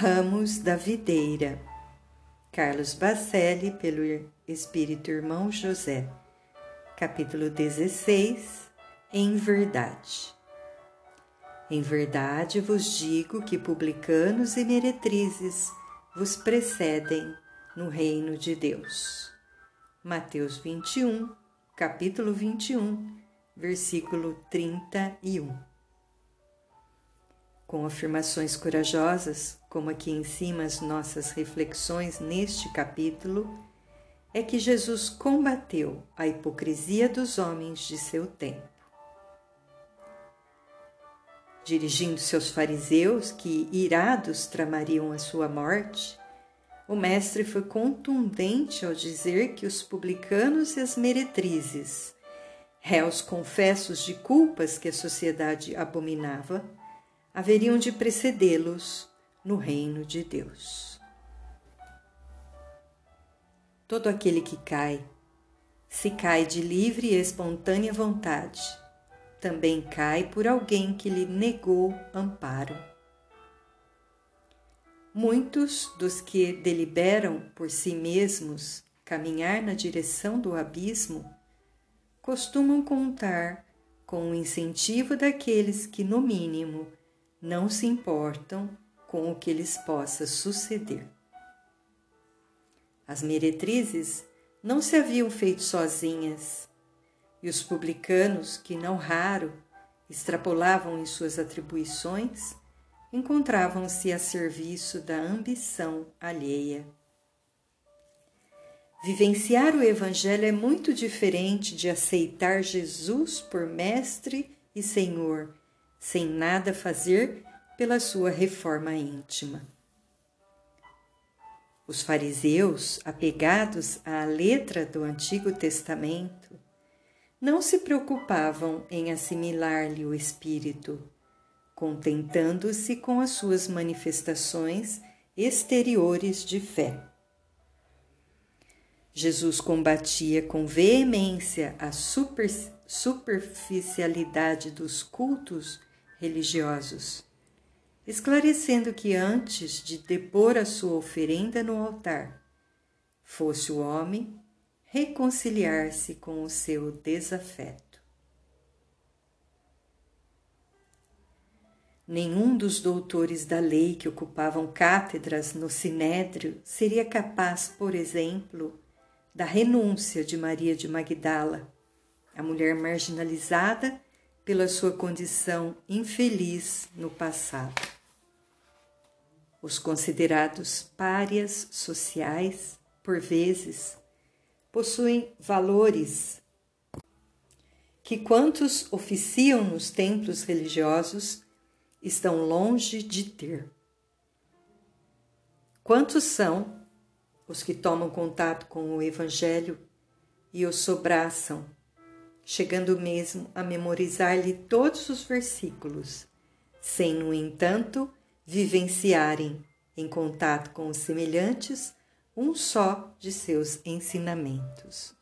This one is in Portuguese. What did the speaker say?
Ramos da Videira. Carlos Bacelli, pelo Espírito Irmão José. Capítulo 16. Em verdade. Em verdade vos digo que publicanos e meretrizes vos precedem no reino de Deus. Mateus 21, capítulo 21, versículo 31 com afirmações corajosas, como aqui em cima as nossas reflexões neste capítulo, é que Jesus combateu a hipocrisia dos homens de seu tempo. Dirigindo-se aos fariseus, que irados tramariam a sua morte, o Mestre foi contundente ao dizer que os publicanos e as meretrizes, réus confessos de culpas que a sociedade abominava, haveriam de precedê-los no reino de Deus. Todo aquele que cai, se cai de livre e espontânea vontade, também cai por alguém que lhe negou amparo. Muitos dos que deliberam por si mesmos caminhar na direção do abismo costumam contar com o incentivo daqueles que, no mínimo, não se importam com o que lhes possa suceder. As meretrizes não se haviam feito sozinhas, e os publicanos, que não raro extrapolavam em suas atribuições, encontravam-se a serviço da ambição alheia. Vivenciar o Evangelho é muito diferente de aceitar Jesus por Mestre e Senhor sem nada fazer pela sua reforma íntima. Os fariseus, apegados à letra do Antigo Testamento, não se preocupavam em assimilar-lhe o espírito, contentando-se com as suas manifestações exteriores de fé. Jesus combatia com veemência a super, superficialidade dos cultos religiosos, esclarecendo que antes de depor a sua oferenda no altar, fosse o homem reconciliar-se com o seu desafeto. Nenhum dos doutores da lei que ocupavam cátedras no Sinédrio seria capaz, por exemplo, da renúncia de Maria de Magdala, a mulher marginalizada pela sua condição infeliz no passado. Os considerados párias sociais, por vezes, possuem valores que quantos oficiam nos templos religiosos estão longe de ter. Quantos são os que tomam contato com o Evangelho e o sobraçam chegando mesmo a memorizar-lhe todos os versículos, sem, no entanto, vivenciarem, em contato com os semelhantes, um só de seus ensinamentos.